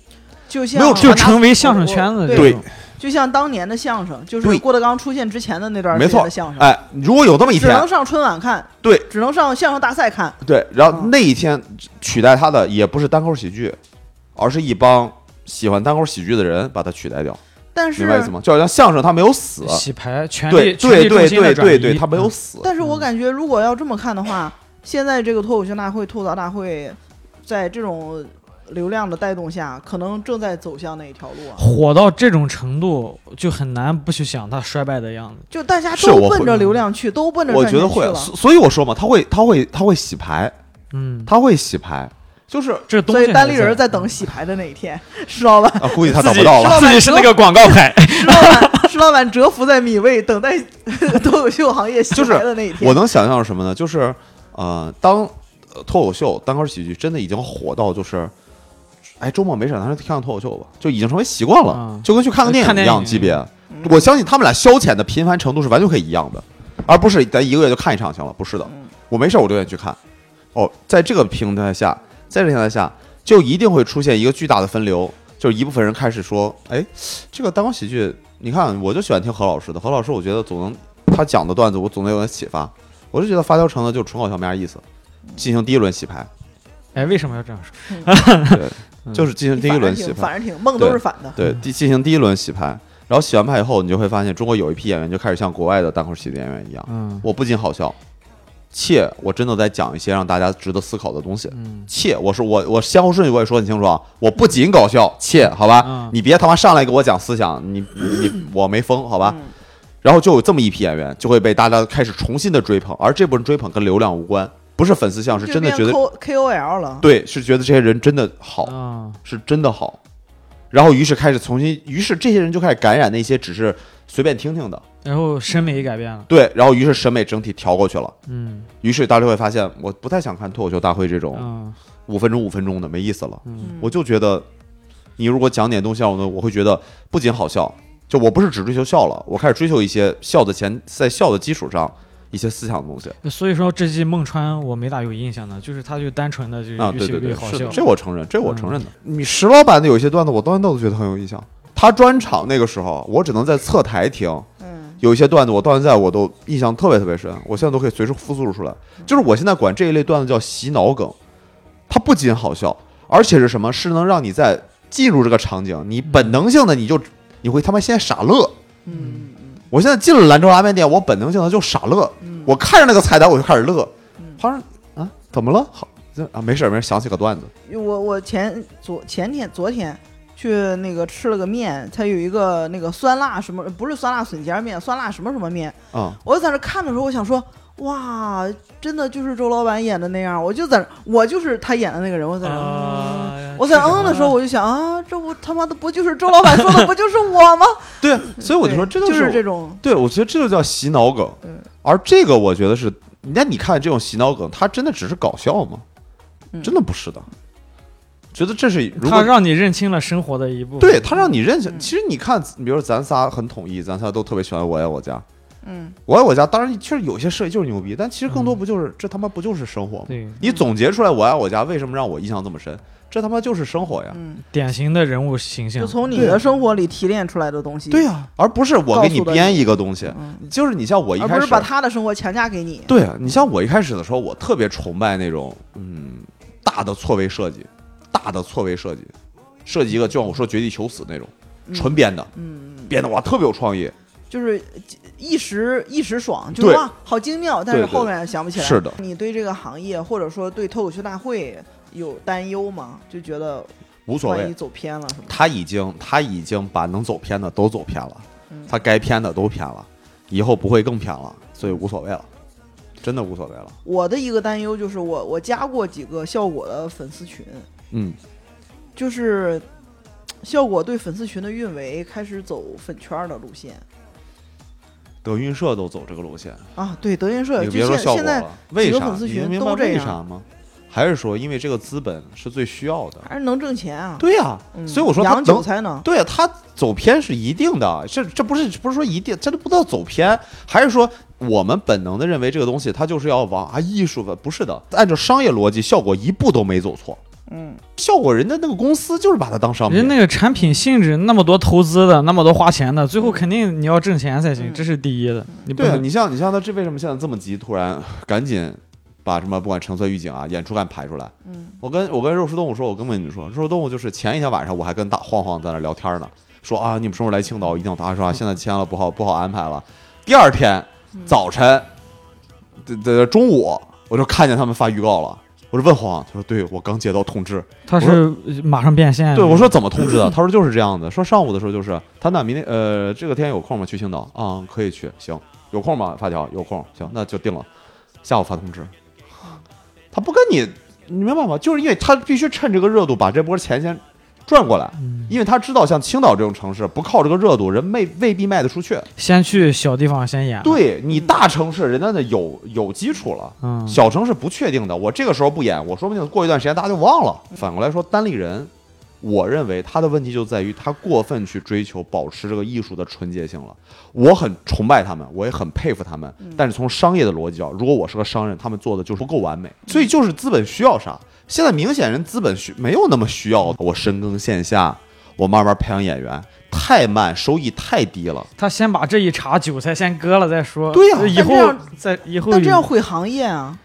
就像没有就成为相声圈子对。就像当年的相声，就是郭德纲出现之前的那段没错。时间的相声，哎，如果有这么一天。只能，上春晚看，对，只能上相声大赛看。对，然后嗯。那一天取代他的也不是单口喜剧，而是一帮喜欢单口喜剧的人把它取代掉，但是明白意思吗？就好像相声他没有死，洗牌，权对对对对对对，它没有死。但是我感觉，如果要这么看的话，现在这个脱口秀大会、吐槽大会，在这种流量的带动下，可能正在走向那一条路啊。火到这种程度，就很难不去想它衰败的样子。就大家都奔着流量去，都奔着我觉得会。所所以我说嘛，他会他会他会洗牌，嗯，他会洗牌，就是这东所以西单立人在等洗牌的那一天，石老板，啊，估计他自己找不到了。自己是那个广告牌。石老板，石老板蛰伏在米位，等待 脱口秀行业洗就是牌的那一天。我能想象是什么呢？就是呃，当呃脱口秀、单口喜剧真的已经火到就是，哎，周末没事儿咱就看看脱口秀吧，就已经成为习惯了，嗯就跟去看个电影一样级别。我相信他们俩消遣的频繁程度是完全可以一样的，而不是咱一个月就看一场行了，不是的嗯。我没事儿我就愿意去看。哦，在这个平台下，在这个平台下，就一定会出现一个巨大的分流，就是一部分人开始说，哎，这个单口喜剧，你看我就喜欢听何老师的，何老师我觉得总能他讲的段子我总能有点启发，我就觉得发条成的就纯搞笑没啥意思，进行第一轮洗牌，哎，为什么要这样说？就是进行第一轮洗牌，反正挺，梦都是反的。对，第进行第一轮洗牌，然后洗完牌以后，你就会发现中国有一批演员就开始像国外的单口喜剧演员一样，嗯。我不仅好笑，且我真的在讲一些让大家值得思考的东西。嗯。且我说我我先后顺序我也说很清楚啊，我不仅搞笑，且好吧，嗯。你别他妈上来给我讲思想，你你我没疯好吧？嗯。然后就有这么一批演员，就会被大家开始重新的追捧，而这部分追捧跟流量无关，不是粉丝像，是真的觉得 K O L 了。对，是觉得这些人真的好，啊，是真的好。然后于是开始重新，于是这些人就开始感染那些只是随便听听的，然后审美也改变了。对，然后于是审美整体调过去了，嗯于是大家会发现，我不太想看脱口秀大会这种嗯五分钟五分钟的没意思了。嗯嗯我就觉得，你如果讲点东西让我呢，我会觉得不仅好笑，就我不是只追求笑了，我开始追求一些笑的前，在笑的基础上一些思想的东西所以说这季孟川我没咋有印象的，就是他就单纯的就是啊，越写对对对，越好笑。这我承认，这我承认的。你石老板的有一些段子，我到现在都觉得很有印象。他专场那个时候，我只能在侧台听，嗯，有一些段子我到现在我都印象特别特别深，我现在都可以随时复述出来。就是我现在管这一类段子叫洗脑梗，它不仅好笑，而且是什么？是能让你在进入这个场景，你本能性的你就你会他妈先傻乐。嗯我现在进了兰州拉面店，我本能性的就傻乐，嗯。我看着那个菜单我就开始乐。嗯，好像啊怎么了？好这啊没事儿没事儿，想起个段子，嗯，我我前昨前天昨天去那个吃了个面，它有一个那个酸辣什么，不是酸辣笋尖面，酸辣什么什么面。啊、我在那看的时候，我想说，哇，真的就是周老板演的那样，我就在，我就是他演的那个人，我在那。啊我在嗯的时候，我就想啊，这不他妈的不就是周老板说的，不就是我吗？对啊，所以我就说这对就是就是这种，对，我觉得这就叫洗脑梗。嗯而这个我觉得是，那你看这种洗脑梗，它真的只是搞笑吗？嗯真的不是的。觉得这是如他果让你认清了生活的一部分。对他让你认识，嗯其实你看，比如说咱仨很统一，咱仨都特别喜欢《我爱我家》。嗯，我爱我家，当然确实有些设计就是牛逼，但其实更多嗯不就是、这他妈不就是生活吗？对，你总结出来我爱我家为什么让我印象这么深？这他妈就是生活呀！嗯，典型的人物形象就。从你的生活里提炼出来的东西，对呀、而不是我给你编一个东西，嗯，就是你像我一开始而不是把他的生活强加给你。对啊，你像我一开始的时候，我特别崇拜那种嗯大的错位设计，大的错位设计，设计一个就像我说《绝地求死》那种嗯纯编的，嗯，编的哇特别有创意，就是一时一时爽，就是哇好精妙，但是后面想不起来。是的你对这个行业或者说对脱口秀大会有担忧吗？就觉得无所谓。走偏了什么？他已经他已经把能走偏的都走偏了嗯，他该偏的都偏了，以后不会更偏了，所以无所谓了，真的无所谓了。我的一个担忧就是我我加过几个效果的粉丝群，嗯，就是效果对粉丝群的运维开始走粉圈的路线德云社都走这个路线，啊。对，德云社就你别说现现在效果了，为啥？你能明白为啥吗？还是说因为这个资本是最需要的？还是能挣钱啊。对呀、嗯所以我说他养韭能菜呢。对啊，他走偏是一定的，这这不是不是说一定，这都不知道走偏，还是说我们本能的认为这个东西它就是要往啊艺术的，不是的，按照商业逻辑，效果一步都没走错。嗯，效果人家那个公司就是把它当商品，人那个产品性质那么多投资的，那么多花钱的，最后肯定你要挣钱才行，嗯这是第一的。你不对啊，你像你像他这为什么现在这么急，突然赶紧把什么不管橙色预警啊、演出干排出来。嗯，我跟我跟肉食动物说，我跟跟你说，肉食动物就是前一天晚上我还跟大晃晃在那聊天呢，说啊你们什么时候来青岛，一定要他说啊现在签了不好不好安排了。第二天早晨的的中午我就看见他们发预告了。我说问晃晃，他说：“对我刚接到通知，他是马上变现。对，我说怎么通知的？他说就是这样子，说上午的时候就是他那明天呃这个天有空吗？去青岛啊、可以去，行，有空吗？发条有空，行，那就定了，下午发通知。他不跟你，你明白吗？就是因为他必须趁这个热度把这波钱先赚过来，嗯因为他知道像青岛这种城市不靠这个热度，人未未必卖得出去。先去小地方先演。，对你大城市人家的有有基础了，嗯，小城市不确定的，我这个时候不演，我说不定过一段时间大家就忘了。反过来说，单立人，我认为他的问题就在于他过分去追求保持这个艺术的纯洁性了。我很崇拜他们，我也很佩服他们，但是从商业的逻辑讲，如果我是个商人，他们做的就是不够完美，所以就是资本需要啥。现在明显人资本需没有那么需要我深耕线下，我慢慢培养演员，太慢，收益太低了。他先把这一茬韭菜先割了再说。对呀以后但这样再以后但这样毁行业啊！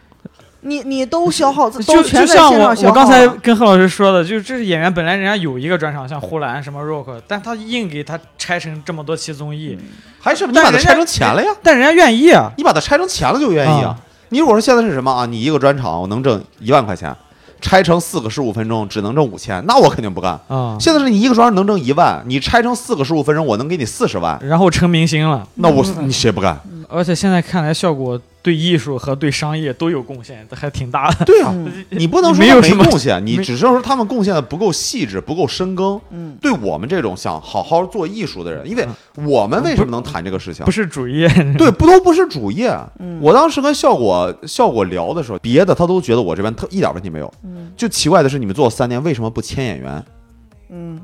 你你都消耗，就都全在就像我线上消耗我刚才跟贺老师说的，就是这是演员本来人家有一个专场，像呼兰什么 rock，但他硬给他拆成这么多期综艺，还是你把它拆成钱了呀？但人家愿意啊。你把它拆成钱了就愿意啊。啊你如果说现在是什么啊？你一个专场我能挣一万块钱，拆成四个十五分钟只能挣五千，那我肯定不干。啊，现在是你一个专场能挣一万，你拆成四个十五分钟，我能给你四十万，然后成明星了，那我你谁不干？而且现在看来，效果对艺术和对商业都有贡献，这还挺大的。对啊，嗯你不能说他没有什么贡献，你只是说他们贡献的不够细致，不够深耕。嗯，对我们这种想好好做艺术的人，因为我们为什么能谈这个事情不？是主业，对，不都不是主业。嗯我当时跟效果效果聊的时候，别的他都觉得我这边特一点问题没有。嗯就奇怪的是，你们做了三年，为什么不签演员？嗯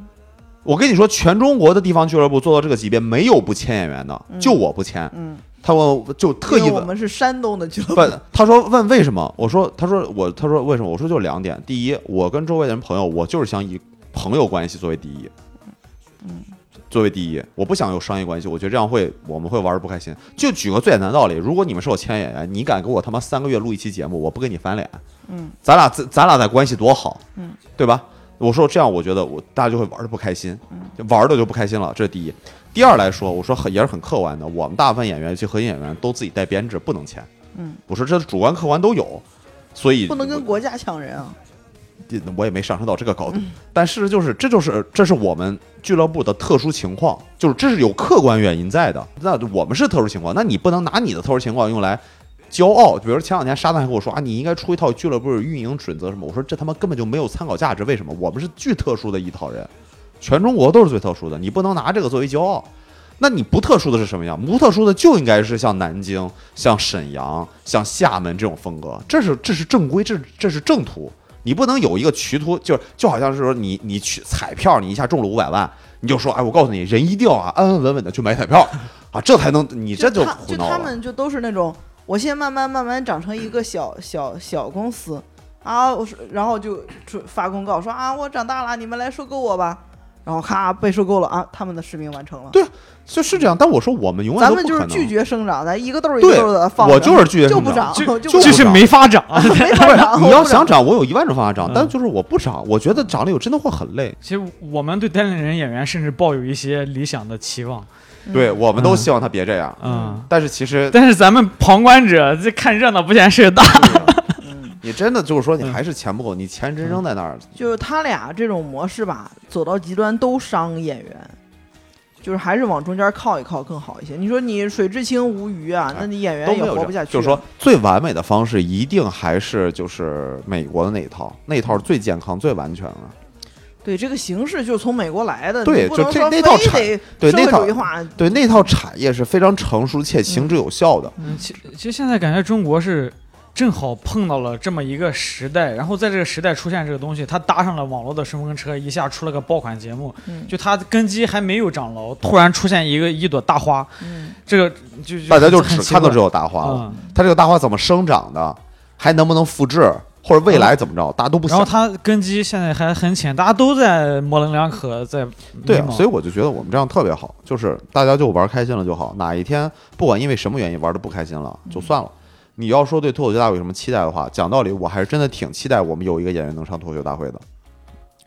我跟你说，全中国的地方俱乐部做到这个级别，没有不签演员的，就我不签。嗯，他问我就特意问我问，们是山东的俱乐部，问他说问为什么？我说他说我他说为什么？我说就两点，第一，我跟周围的人朋友，我就是想以朋友关系作为第一，嗯，作为第一，我不想有商业关系，我觉得这样会我们会玩的不开心。就举个最简单的道理，如果你们是我签演员，你敢给我他妈三个月录一期节目，我不跟你翻脸，嗯咱俩咱咱俩的关系多好，嗯，对吧？我说这样，我觉得我大家就会玩的不开心，玩的就不开心了，这是第一。第二来说，我说很也是很客观的，我们大部分演员，尤其核心演员都自己带编制，不能签。嗯，我说这主观客观都有，所以不能跟国家抢人啊。我我也没上升到这个高度，但事实就是这就是这是我们俱乐部的特殊情况，就是这是有客观原因在的。那我们是特殊情况，那你不能拿你的特殊情况用来骄傲。比如前两天沙丹还跟我说啊，你应该出一套俱乐部运营准则什么，我说这他妈根本就没有参考价值。为什么？我们是巨特殊的一套人，全中国都是最特殊的，你不能拿这个作为骄傲。那你不特殊的是什么样？不特殊的就应该是像南京、像沈阳、像厦门这种风格，这是这是正规，这是这是正途。你不能有一个渠途，就就好像是说你你去彩票，你一下中了五百万，你就说哎，我告诉你，人一定要啊安安稳稳的去买彩票啊，这才能你这就胡闹了。他们就都是那种，我先慢慢慢慢长成一个小小小公司啊，我说然后就出发公告说啊，我长大了，你们来收购我吧。然后咔被收购了啊，他们的使命完成了。对就是这样，但我说我们永远咱都不可能。们就是拒绝生长，咱一个豆儿一个对豆儿的放着，我就是拒绝就不长，生长就就就是没法长。没法长。你要想长，我有一万种方法涨，嗯但就是我不长，我觉得长了有真的会很累。其实我们对单立人演员甚至抱有一些理想的期望，对我们都嗯希望他别这样，嗯，但是其实但是咱们旁观者这看热闹不嫌事儿大。嗯，你真的就是说你嗯还是钱不够，你钱真扔在那儿，就是他俩这种模式吧，走到极端都伤演员。就是还是往中间靠一靠更好一些。你说你水至清无鱼啊，哎那你演员也。活不下去。就是说，最完美的方式一定还是就是美国的那一套，那一套是最健康、最完全的。对这个形式就是从美国来的，对就这那套产非得社会对那套。对，那套产业是非常成熟且行之有效的。嗯，其其实现在感觉中国是正好碰到了这么一个时代，然后在这个时代出现这个东西，它搭上了网络的顺风车，一下出了个爆款节目，嗯。就它根基还没有长牢，突然出现一个一朵大花，嗯，这个就就大家就只看到这朵大花。了，嗯，它这个大花怎么生长的，还能不能复制，或者未来怎么着，大家都不想。然后它根基现在还很浅，大家都在模棱两可，在对啊，所以我就觉得我们这样特别好，就是大家就玩开心了就好。哪一天不管因为什么原因玩的不开心了，就算了。你要说对脱口秀大会有什么期待的话，讲道理，我还是真的挺期待我们有一个演员能上脱口秀大会的。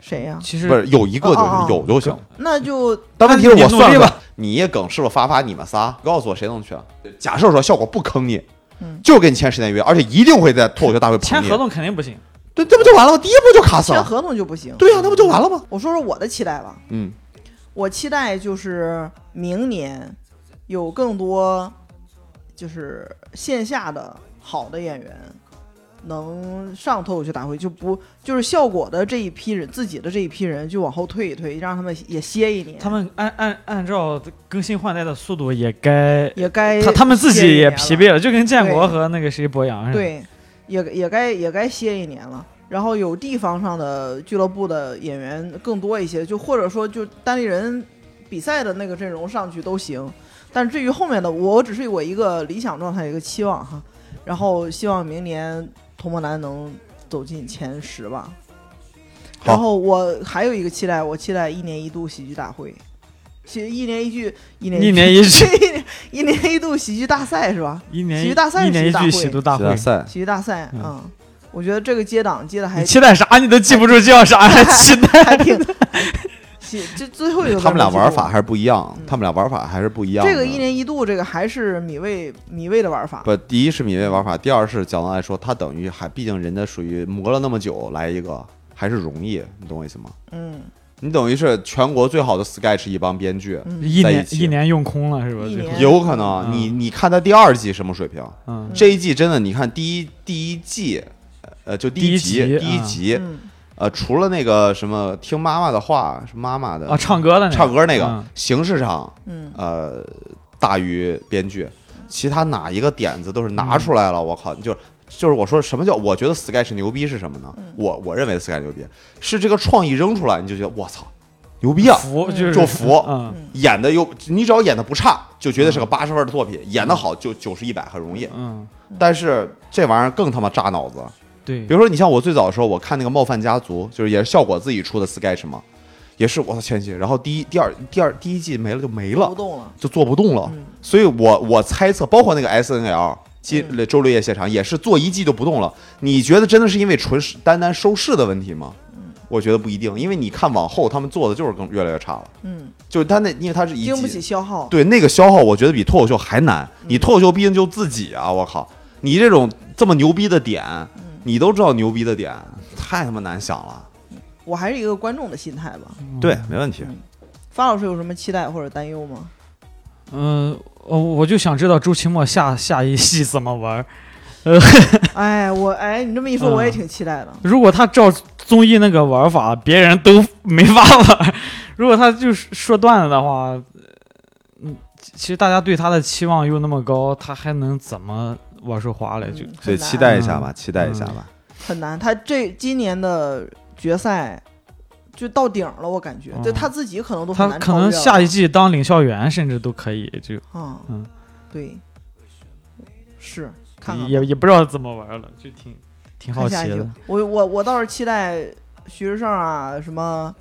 谁呀？其实不是有一个就哦哦哦是有就行。那就但问题是我算了吧，你也耿是不发发你们仨，告诉我谁能去？假设说效果不坑你，嗯就给你签十年约，而且一定会在脱口秀大会捧你签合。同肯定不行。对，这不就完了吗？第一步就卡死了。签合同就不行。对呀、那不就完了吗？我说说我的期待吧，嗯，我期待就是明年有更多就是线下的好的演员能上脱口秀大会，就不就是效果的这一批人，自己的这一批人就往后退一退，让他们也歇一年。他们按按按照更新换代的速度，也该也该他他们自己也疲惫了，就跟建国和那个谁博洋似的。对，也也该也该歇一年了。然后有地方上的俱乐部的演员更多一些，就或者说就单立人比赛的那个阵容上去都行。但至于后面的，我只是我一个理想状态，一个期望哈。然后希望明年童梦楠能走进前十吧。好然后我还有一个期待，我期待一年一度喜剧大会，喜一年一剧，一年一年一剧，一年一度喜剧大赛是吧？一年喜剧大赛一年一句喜剧大会喜剧大会。赛喜剧大赛，嗯嗯，我觉得这个接档接的还期待啥？你都记不住叫啥，还期待？还挺，喜这最后一个他们俩玩法还是不一样嗯，他们俩玩法还是不一样。这个一年一度，这个还是米未米未的玩法，不，第一是米未玩法，第二是讲到来说，它等于还毕竟人家属于磨了那么久来一个，还是容易，你懂我意思吗？嗯你等于是全国最好的 sketch 一帮编剧，嗯，一年一年用空了是吧？最后有可能嗯你你看他第二季什么水平？嗯，这一季真的，你看第一第一季，呃，就第第一集集第一啊集，嗯呃，除了那个什么听妈妈的话，是妈妈的啊，唱歌的那个。唱歌那个嗯。形式上，嗯。呃，大于编剧，其他哪一个点子都是拿出来了，我靠，你就就是我说什么叫我觉得 sketch 牛逼是什么呢？嗯。我我认为 sketch 牛逼。是这个创意扔出来，你就觉得我操，牛逼啊，服就是就服。嗯。演的又你只要演的不差，就绝对是个八十分的作品，演的好就九十一百很容易，嗯，但是这玩意儿更他妈扎脑子。对。比，如说，你像我最早的时候，我看那个《冒犯家族》，就是也是效果自己出的 sketch 嘛，也是我操前期，然后第一、第二、第二第一季没了就没了，不动了，就做不动了。嗯。所以我我猜测，包括那个 S N L 今嗯。周六夜现场也是做一季就不动了。你觉得真的是因为纯是单单收视的问题吗？我觉得不一定，因为你看往后他们做的就是更越来越差了。嗯，就是他那因为他是一经不季起消耗，对那个消耗，我觉得比脱口秀还难。你脱口秀毕竟就自己啊，我靠，你这种这么牛逼的点，你都知道牛逼的点，太他妈难想了。我还是一个观众的心态吧。对，没问题。发老师有什么期待或者担忧吗？嗯，我我就想知道周奇墨下下一戏怎么玩儿。哎，我哎，你这么一说，嗯我也挺期待的。如果他照综艺那个玩法，别人都没法玩。如果他就是说段子的话，呃嗯，其实大家对他的期望又那么高，他还能怎么玩出花来？就嗯所以期待一下吧，期待一下吧。很难。他这今年的决赛就到顶了，我感觉，嗯就他自己可能都很他可能难超越了下一季当领校员甚至都可以，就啊，嗯对，是看看也也不知道怎么玩了，就挺挺好奇的。我我我倒是期待徐志胜啊，什么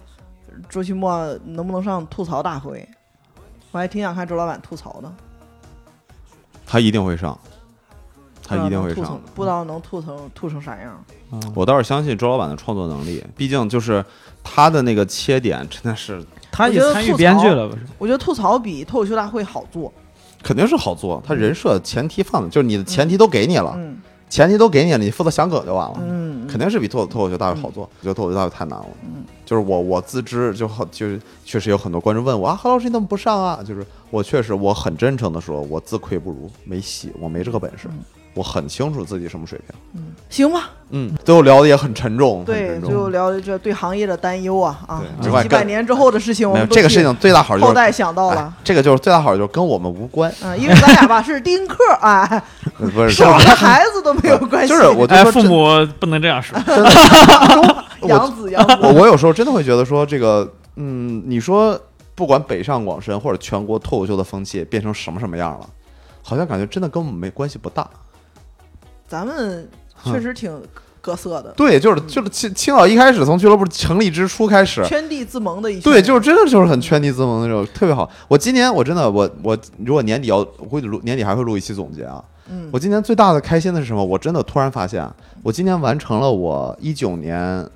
周奇墨能不能上吐槽大会？我还挺想看周老板吐槽的，他一定会上，他一定会上。不知道能吐成吐成啥样。嗯我倒是相信周老板的创作能力，毕竟就是他的那个切点真的是 他也参与编剧了，不是？我觉得吐槽比脱口秀大会好做。肯定是好做。他人设前提放的就是你的前提都给你了，嗯前提都给你了，你负责想梗就完了。嗯，肯定是比脱脱口秀大会好做。我觉得脱口秀大会太难了。嗯就是我我自知就好，就是确实有很多观众问我啊，何老师你怎么不上啊？就是我确实我很真诚的说，我自愧不如，没戏，我没这个本事。嗯我很清楚自己什么水平。嗯行吧。嗯，最后聊的也很沉重，对，最后聊的这对行业的担忧啊啊几百年之后的事情，我们都替这个事情最大好就是后代想到哎了。这个就是最大好就是跟我们无关，嗯，因为咱俩吧是丁克，哎，呃 不是是我跟孩子都没有关系。就是我就父母不能这样说。真的，养子养我子，我有时候真的会觉得说这个，嗯，你说不管北上广深或者全国脱口秀的风气变成什么什么样了，好像感觉真的跟我们没关系不大。咱们确实挺各色的，对，就是就是青青岛一开始从俱乐部成立之初开始，圈地自萌的一些对，就是真的就是很圈地自萌的那种，特别好。我今年我真的我我如果年底要我会录年底还会录一期总结啊。嗯我今年最大的开心的是什么？我真的突然发现，我今年完成了我一九年，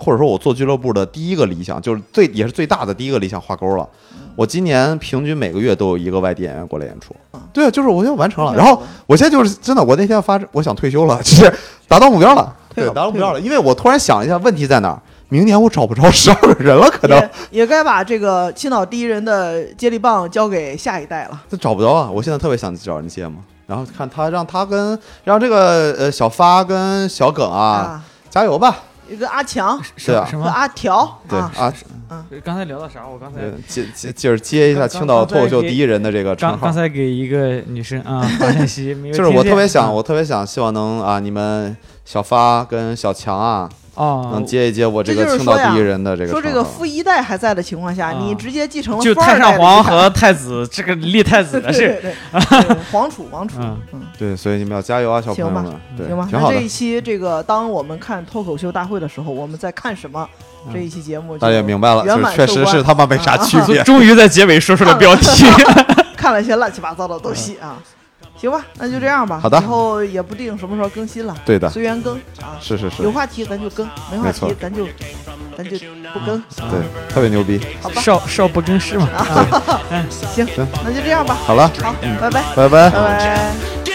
或者说我做俱乐部的第一个理想，就是最也是最大的第一个理想画勾了。我今年平均每个月都有一个外地演员过来演出，对啊，就是我就完成了。然后我现在就是真的，我那天发我想退休了，就是达到目标了，对，达到目标了。因为我突然想一下，问题在哪儿？明年我找不着十二个人了，可能也也该把这个青岛第一人的接力棒交给下一代了。这找不着啊！我现在特别想找人接嘛，然后看他让他跟让这个呃小发跟小耿啊啊，加油吧，一个阿强是啊什么？阿条对啊，啊，刚才聊到啥？我刚才接接就是接一下青岛脱口秀第一人的这个称号刚刚。才给一个女生啊发信息，没有就是我特别想，啊我特别想，希望能啊，你们小发跟小强啊，哦能，接一接我这这个青岛第一人的这个说这个富一代还在的情况下，啊你直接继承了就太上皇和太子这个立太子的事，对对 对皇储皇储，嗯嗯，对，所以你们要加油啊，小朋友行吧们，对，行吧。挺好的那这一。期这个，当我们看脱口秀大会的时候，我们在看什么？嗯这一期节目就大家也明白了，确实是他妈没啥区别。终于在结尾说出了标题。看了一些乱七八糟的东西啊。行吧，那就这样吧。好的以后也不定什么时候更新了，对的，随缘更啊。是是是有，话题咱就更，没话题咱就咱就不更，对，特别牛逼。好吧？少少不更事嘛。行，行那就这样吧。好了，好，拜拜，拜拜拜。拜。